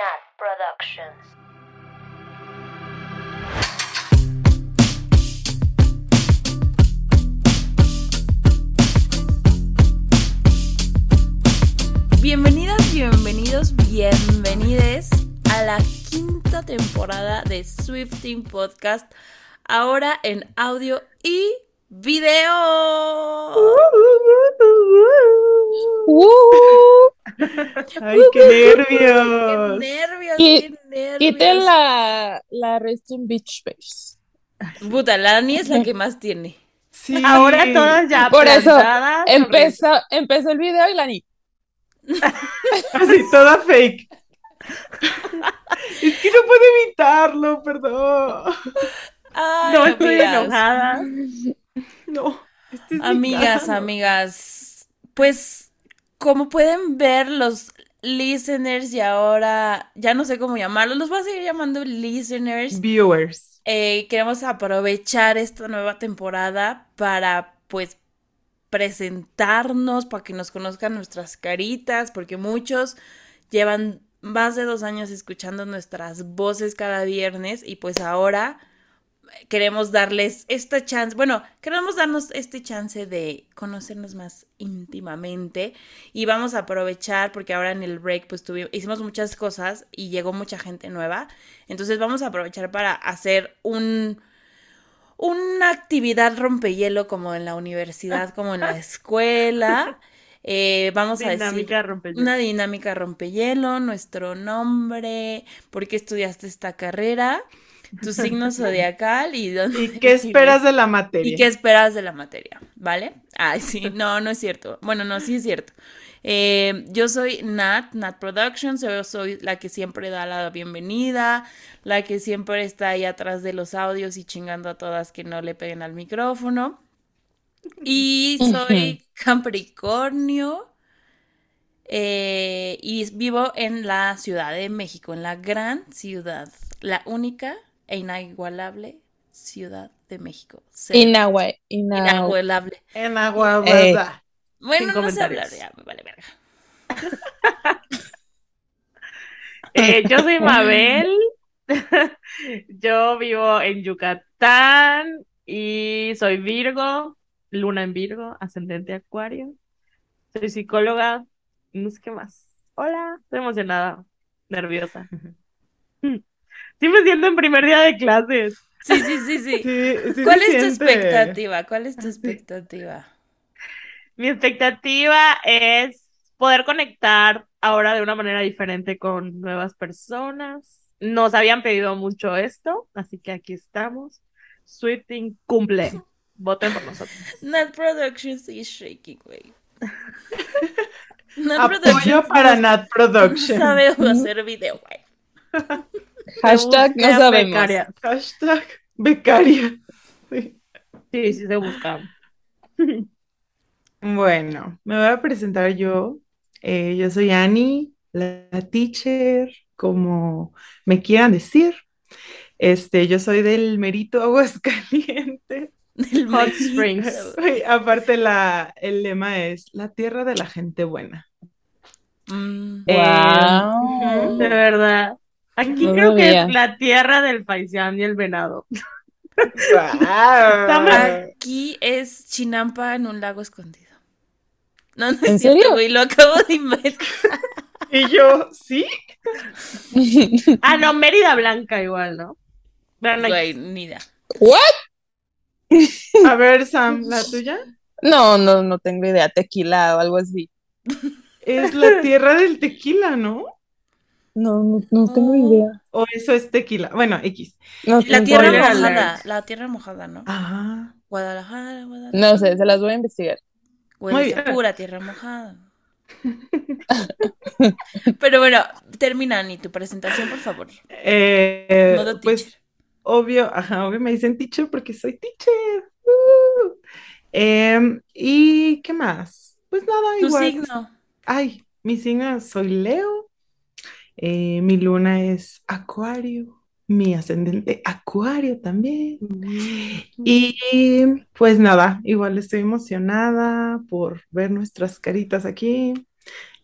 Nat Productions. Bienvenidas, bienvenidos, bienvenides a la quinta temporada de Swifting Podcast, ahora en audio y video. ¡Ay, qué nervios! ¡Qué nervios! ¡Qué nervios! Quiten la, la Resting Beach Face. Puta, la Dani es la que más tiene. Sí. Ahora todas ya Por eso, Empezó, empezó el video y la ni. Así, toda fake. Es que no puedo evitarlo, perdón. Ay, No estoy amigas. enojada. No. este es mi Amigas, amigas, pues como pueden ver los listeners y ahora ya no sé cómo llamarlos, los voy a seguir llamando listeners. Viewers. Eh, queremos aprovechar esta nueva temporada para pues presentarnos, para que nos conozcan nuestras caritas, porque muchos llevan más de dos años escuchando nuestras voces cada viernes y pues ahora queremos darles esta chance, bueno, queremos darnos este chance de conocernos más íntimamente y vamos a aprovechar porque ahora en el break pues tuvimos, hicimos muchas cosas y llegó mucha gente nueva, entonces vamos a aprovechar para hacer un una actividad rompehielo como en la universidad, como en la escuela. Eh, vamos a decir Dinámica rompehielo. una dinámica rompehielo, nuestro nombre, por qué estudiaste esta carrera, tu signo zodiacal y dónde ¿Y qué esperas de la materia? ¿Y qué esperas de la materia? ¿Vale? Ay, sí, no, no es cierto. Bueno, no, sí es cierto. Eh, yo soy Nat, Nat Productions, yo soy la que siempre da la bienvenida, la que siempre está ahí atrás de los audios y chingando a todas que no le peguen al micrófono. Y soy Capricornio eh, y vivo en la Ciudad de México, en la gran ciudad, la única e inigualable Ciudad de México. Sí. Inahue. Inahue. Inigualable. En agua, Eh. ¿verdad? Bueno, no sé hablar, ya me vale verga. Eh, yo soy Mabel. Yo vivo en Yucatán y soy Virgo, luna en Virgo, ascendente Acuario. Soy psicóloga, no sé qué más. Hola, estoy emocionada, nerviosa. Sí me siento en primer día de clases. Sí, sí, sí, sí. Sí, sí ¿Cuál es tu expectativa? ¿Cuál es tu Sí. expectativa? Mi expectativa es poder conectar ahora de una manera diferente con nuevas personas. Nos habían pedido mucho esto, así que aquí estamos. Swifting cumple. Voten por nosotros. Nat Productions is shaking, güey. Nat Apoyo Productions para Nat no Production. sabe hacer video, güey. Hashtag no sabemos. becaria. Hashtag becaria. Sí. Sí, sí se busca. Bueno, me voy a presentar yo. Eh, yo soy Annie, la teacher, como me quieran decir. Este, yo soy del Merito Aguascalientes. Del Hot. Springs. Aparte, la, el lema es la tierra de la gente buena. Mm. Eh, Wow. De verdad. Aquí No creo que es la tierra del paisán y el venado. ¡Guau! Aquí es Chinampa en un lago escondido. No, no es ¿En cierto, serio? güey, lo acabo de inventar. Y yo, ¿sí? Ah, no, Mérida Blanca igual, ¿no? Güey, ni idea. ¿What? A ver, Sam, ¿la tuya? No, no, no tengo idea. Tequila o algo así. Es la tierra del tequila, ¿no? No, no, no tengo idea. O eso es tequila. Bueno, X. No, La tierra mojada, alert. la tierra mojada, ¿no? Ah, Guadalajara, Guadalajara. No sé, se las voy a investigar. Esa bien. pura tierra mojada. Pero bueno, termina Ni tu presentación, por favor. eh, Modo pues obvio, ajá, obvio me dicen teacher porque soy teacher. Uh. Em, ¿y qué más? Pues nada, Tu igual. signo. Ay, mi signo soy Leo. Eh, mi luna es Acuario. Mi ascendente Acuario también. Y pues nada, igual estoy emocionada por ver nuestras caritas aquí.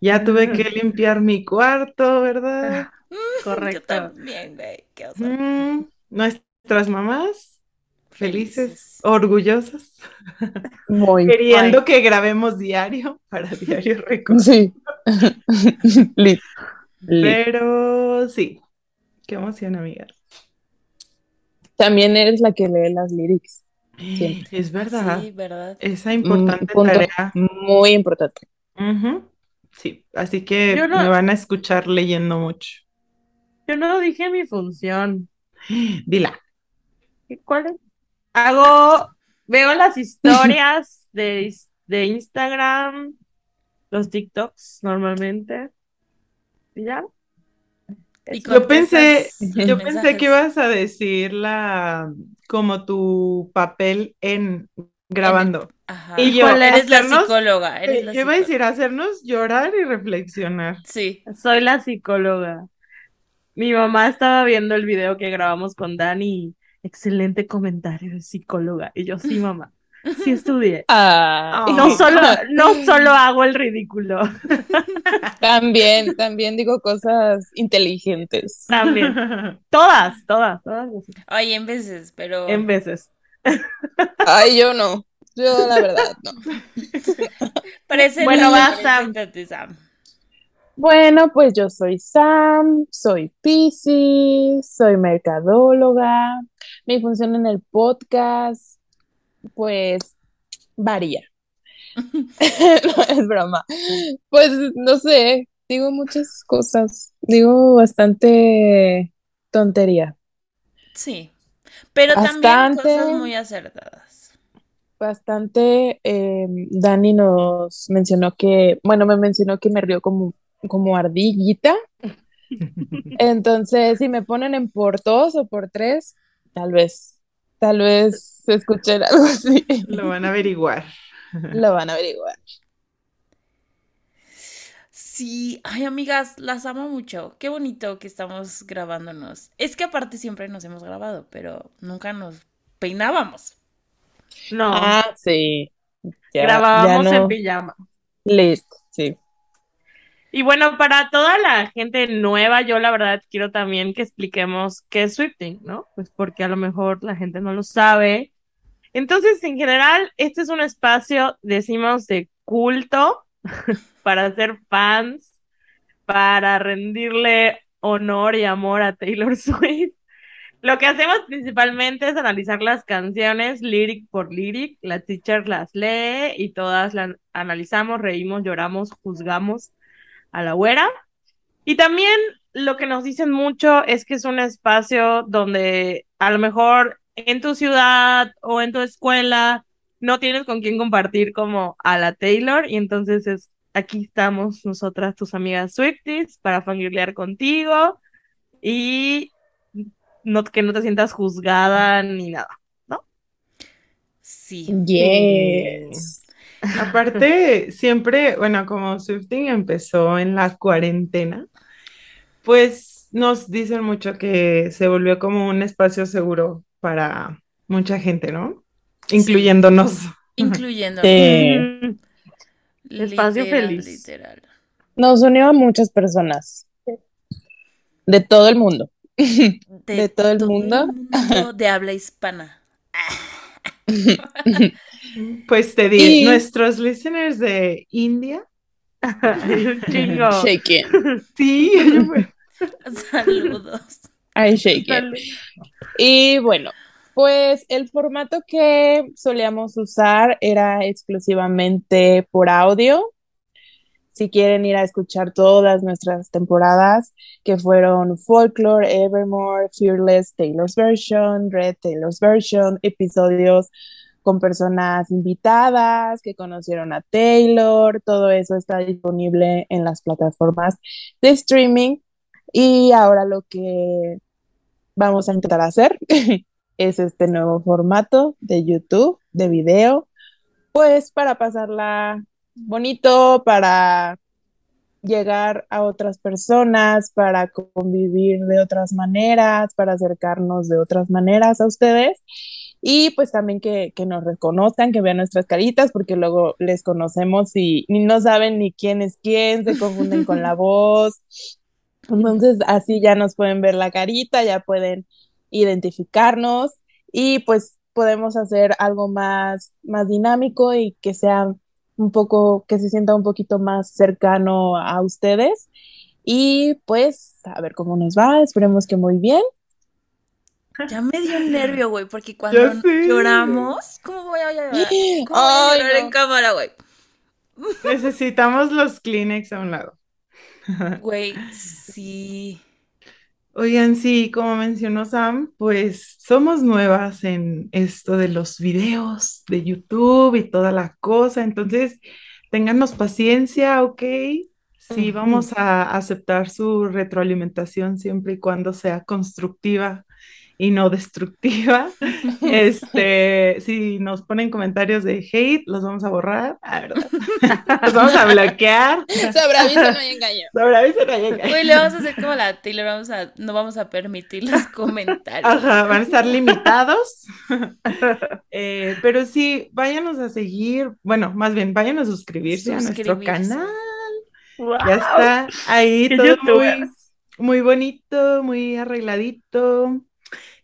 Ya tuve que limpiar mi cuarto, ¿verdad? Yo Correcto. también, güey. Qué. Mm, nuestras mamás felices, Felices. orgullosas, Muy. queriendo que grabemos diario para Diario Record. Sí. Pero sí, qué emoción, amiga. También eres la que lee las lyrics. Siempre. Es verdad, Sí, ¿verdad? esa importante punto tarea. muy importante. Sí, así que no- me van a escuchar leyendo mucho. Yo no dije mi función. Dila. ¿Y ¿Cuál es? Hago, veo las historias de, de Instagram, los TikToks normalmente. ¿Y ya? Y. Yo pensé, yo pensé que ibas a decir la, como tu papel en grabando. Ajá. Y yo, eres la psicóloga, eres la Yo iba a decir hacernos llorar y reflexionar. Sí. Soy la psicóloga. Mi mamá estaba viendo el video que grabamos con Dani. Excelente comentario de psicóloga. Y yo, sí, mamá. Sí estudié. Ah, Oh. No solo, no solo hago el ridículo. También, también digo cosas inteligentes. También. Todas, todas, todas. las- Oye, en veces, pero En veces. Ay, yo no. Yo, la verdad, no. Presenta- Bueno, va, Sam. Bueno, pues yo soy Sam, soy Piscis, soy mercadóloga. Mi función en el podcast, pues, varía. No, es broma. Pues, no sé, digo muchas cosas. Digo bastante tontería. Sí. Pero también Bastante. cosas muy acertadas. Bastante, eh, Dani nos mencionó que, bueno, me mencionó que me río como, como ardillita. Entonces, si me ponen en por dos o por tres, tal vez, tal vez escuchen algo así. Lo van a averiguar. Lo van a averiguar. Sí, ay amigas, las amo mucho. Qué bonito que estamos grabándonos. Es que aparte siempre nos hemos grabado, pero nunca nos peinábamos. No, Ah, sí. Ya, grabábamos ya en pijama. Listo, sí. Y bueno, para toda la gente nueva, yo la verdad quiero también que expliquemos qué es Swifting, ¿no? Pues porque a lo mejor la gente no lo sabe. Entonces, en general, este es un espacio, decimos, de culto para ser fans, para rendirle honor y amor a Taylor Swift. Lo que hacemos principalmente es analizar las canciones lyric por lyric. La teacher las lee y todas las analizamos, reímos, lloramos, juzgamos a la güera. Y también lo que nos dicen mucho es que es un espacio donde a lo mejor en tu ciudad o en tu escuela no tienes con quién compartir como a la Taylor y entonces es aquí estamos nosotras, tus amigas Swifties, para fangirlear contigo y no, que no te sientas juzgada ni nada. Sí. Yes. Aparte, siempre, bueno, como Swifting empezó en la cuarentena, pues nos dicen mucho que se volvió como un espacio seguro para mucha gente, ¿no? Sí. Incluyéndonos. Sí. Mm, Espacio Literal, feliz. literal. Nos unió a muchas personas de todo el mundo. De todo el mundo. mundo de habla hispana. Pues te di, Y- nuestros listeners de India, chingo. Shaking. sí, Saludos. Ay, shaking. Y bueno, pues el formato que solíamos usar era exclusivamente por audio. Si quieren ir a escuchar todas nuestras temporadas, que fueron Folklore, Evermore, Fearless, Taylor's Version, Red, Taylor's Version, episodios con personas invitadas que conocieron a Taylor, todo eso está disponible en las plataformas de streaming. Y ahora lo que vamos a intentar hacer es este nuevo formato de YouTube, de video, pues para pasarla bonito, para llegar a otras personas, para convivir de otras maneras, para acercarnos de otras maneras a ustedes. Y pues también que, que nos reconozcan, que vean nuestras caritas, porque luego les conocemos y, y no saben ni quién es quién, se confunden con la voz. Entonces así ya nos pueden ver la carita, ya pueden identificarnos y pues podemos hacer algo más, más dinámico y que sea un poco, que se sienta un poquito más cercano a ustedes. Y pues a ver cómo nos va, esperemos que muy bien. Ya me dio un nervio, güey, porque cuando lloramos, ¿cómo voy a llorar? ¿Cómo voy a llorar en cámara, güey? Necesitamos los Kleenex a un lado. Güey, sí. Oigan, sí, como mencionó Sam, pues somos nuevas en esto de los videos de YouTube y toda la cosa, entonces ténganos paciencia, ¿ok? Sí, vamos a aceptar su retroalimentación siempre y cuando sea constructiva y no destructiva. Este, si nos ponen comentarios de hate, los vamos a borrar, ah, ¿verdad? los vamos a bloquear. Sobre aviso no hay engaño. Sobre aviso no hay engaño. Le vamos a hacer como la Taylor, vamos a, no vamos a permitir los comentarios. Ajá, van a estar limitados. Eh, pero sí, váyanos a seguir, bueno, más bien, vayan a suscribirse, a nuestro canal. Ya está ahí todo muy, muy bonito, muy arregladito.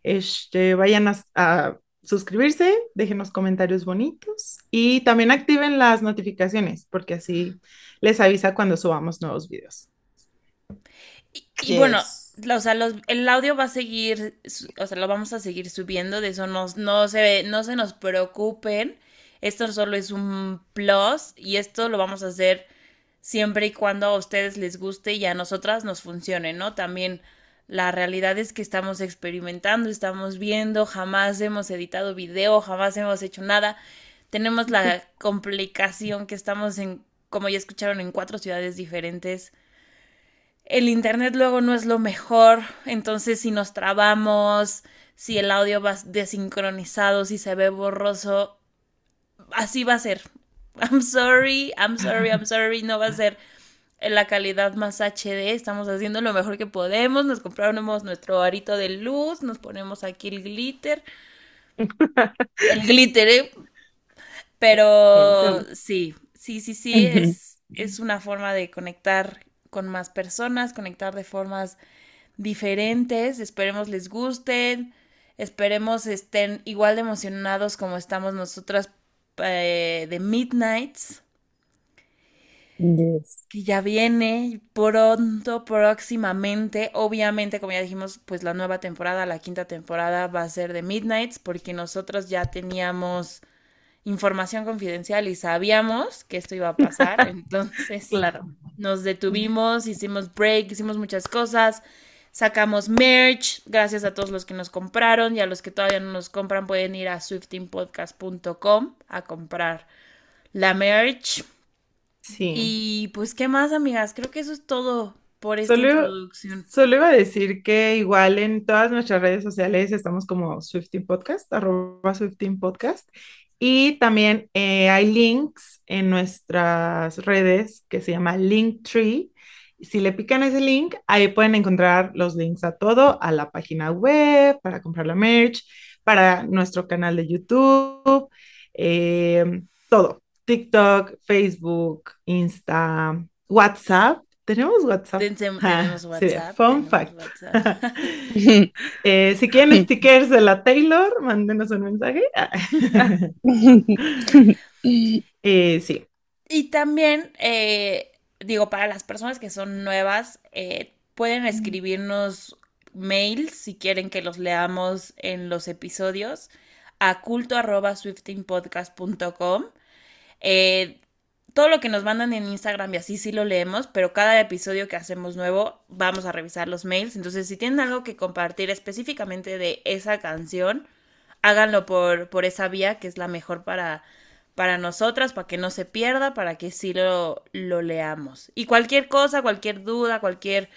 Este, vayan a, suscribirse, déjenos comentarios bonitos y también activen las notificaciones porque así les avisa cuando subamos nuevos videos. Y, bueno, o sea, el audio va a seguir, o sea, lo vamos a seguir subiendo, de eso no, no, se, no se nos preocupen. Esto solo es un plus y esto lo vamos a hacer siempre y cuando a ustedes les guste y a nosotras nos funcione, ¿no? También la realidad es que estamos experimentando, estamos viendo, jamás hemos editado video, jamás hemos hecho nada. Tenemos la complicación que estamos en, como ya escucharon, en cuatro ciudades diferentes. El internet luego no es lo mejor, entonces si nos trabamos, si el audio va desincronizado, si se ve borroso, así va a ser. I'm sorry, I'm sorry, I'm sorry, no va a ser en la calidad más HD, estamos haciendo lo mejor que podemos, nos compramos nuestro arito de luz, nos ponemos aquí el glitter, el glitter, ¿eh? pero sí, sí, sí, sí, es, es una forma de conectar con más personas, conectar de formas diferentes, esperemos les gusten, esperemos estén igual de emocionados como estamos nosotras eh, de Midnights que ya viene pronto, próximamente. Obviamente, como ya dijimos, pues la nueva temporada, la quinta temporada va a ser de Midnights, porque nosotros ya teníamos información confidencial y sabíamos que esto iba a pasar. Entonces, claro. nos detuvimos, hicimos break, hicimos muchas cosas. Sacamos merch, gracias a todos los que nos compraron y a los que todavía no nos compran pueden ir a swiftingpodcast.com a comprar la merch. Sí. Y pues, ¿qué más, amigas? Creo que eso es todo por esta introducción. Solo iba a decir que igual en todas nuestras redes sociales estamos como Swifting Podcast, arroba Swifting Podcast. Y también eh, hay links en nuestras redes que se llama Linktree. Si le pican ese link, ahí pueden encontrar los links a todo, a la página web, para comprar la merch, para nuestro canal de YouTube, eh, todo. TikTok, Facebook, Insta, WhatsApp. ¿Tenemos WhatsApp? Tenemos WhatsApp. fun fact. Eh, si quieren stickers de la Taylor, mándenos un mensaje. Eh, sí. Y también, eh, digo, para las personas que son nuevas, pueden escribirnos mails si quieren que los leamos en los episodios a culto.swiftingpodcast.com eh, todo lo que nos mandan en Instagram y así sí lo leemos, pero cada episodio que hacemos nuevo vamos a revisar los mails. Entonces, si tienen algo que compartir específicamente de esa canción, háganlo por, por esa vía que es la mejor para, para nosotras, para que no se pierda, para que sí lo, lo leamos. Y cualquier cosa, cualquier duda, cualquier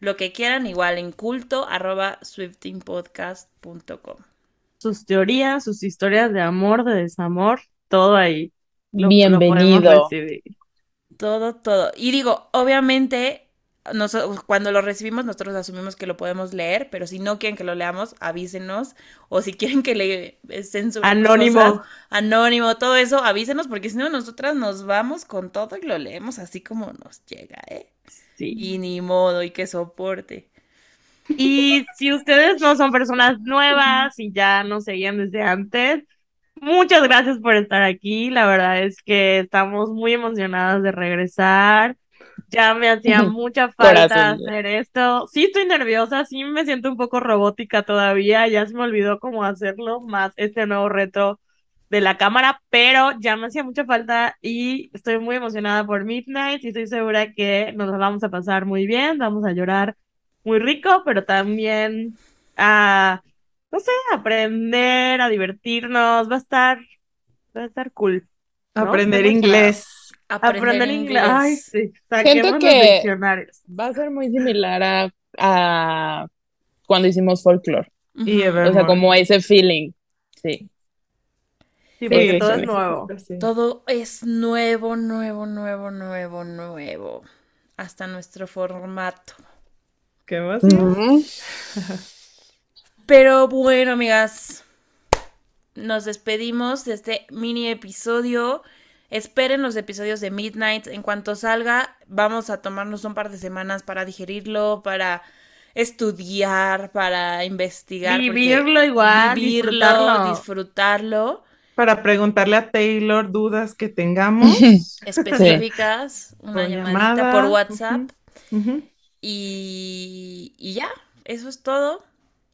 lo que quieran, igual en culto arroba swiftingpodcast.com. Sus teorías, sus historias de amor, de desamor, todo ahí. Bienvenido. todo, todo. Y digo, obviamente, Nos- cuando lo recibimos nosotros asumimos que lo podemos leer, pero si no quieren que lo leamos, avísenos. O si quieren que le censuremos Anónimo. cosas, anónimo, todo eso, avísenos, porque si no nosotras nos vamos con todo y lo leemos así como nos llega, ¿eh? Sí. Y ni modo, y que soporte. Y si ustedes no son personas nuevas y ya nos seguían desde antes, muchas gracias por estar aquí. La verdad es que estamos muy emocionadas de regresar. Ya me hacía mucha falta Corazón. hacer esto. Sí estoy nerviosa, sí me siento un poco robótica todavía. Ya se me olvidó cómo hacerlo más este nuevo reto de la cámara, pero ya me hacía mucha falta y estoy muy emocionada por Midnight y estoy segura que nos la vamos a pasar muy bien, vamos a llorar muy rico, pero también a, no sé, aprender, a divertirnos, va a estar, va a estar cool. ¿no? Aprender inglés. Aprender inglés. Ay, sí, saquemos Siento los que- diccionarios. Va a ser muy similar a, a cuando hicimos folklore. O sea, como ese feeling. Sí. Sí, porque Sí, todo sí, es nuevo. sí. Todo es nuevo, nuevo, nuevo, nuevo, nuevo. Hasta nuestro formato. Qué emoción. Pero bueno, amigas, nos despedimos de este mini episodio. Esperen los episodios de Midnight. En cuanto salga, vamos a tomarnos un par de semanas para digerirlo, para estudiar, para investigar. Vivirlo igual, vivirlo, disfrutarlo. disfrutarlo. Para preguntarle a Taylor dudas que tengamos. Específicas, una Por llamadita llamada, por WhatsApp. Y, y ya, eso es todo.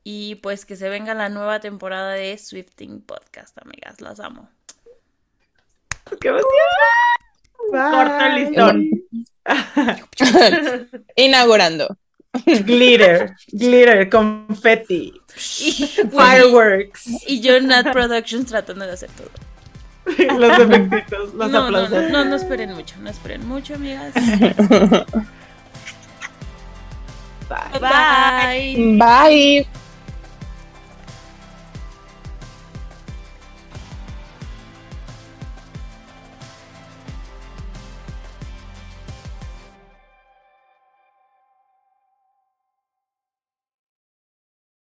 Y pues que se venga la nueva temporada de Swifting Podcast, amigas. Las amo. ¡Qué emoción! Corto listón. Inaugurando. glitter, glitter, confetti, Y, fireworks, y yo, Nat Productions, tratando de hacer todo. los efectitos, los no, no, aplausos. no, no, no esperen mucho, no esperen mucho, amigas. Bye. Bye. Bye.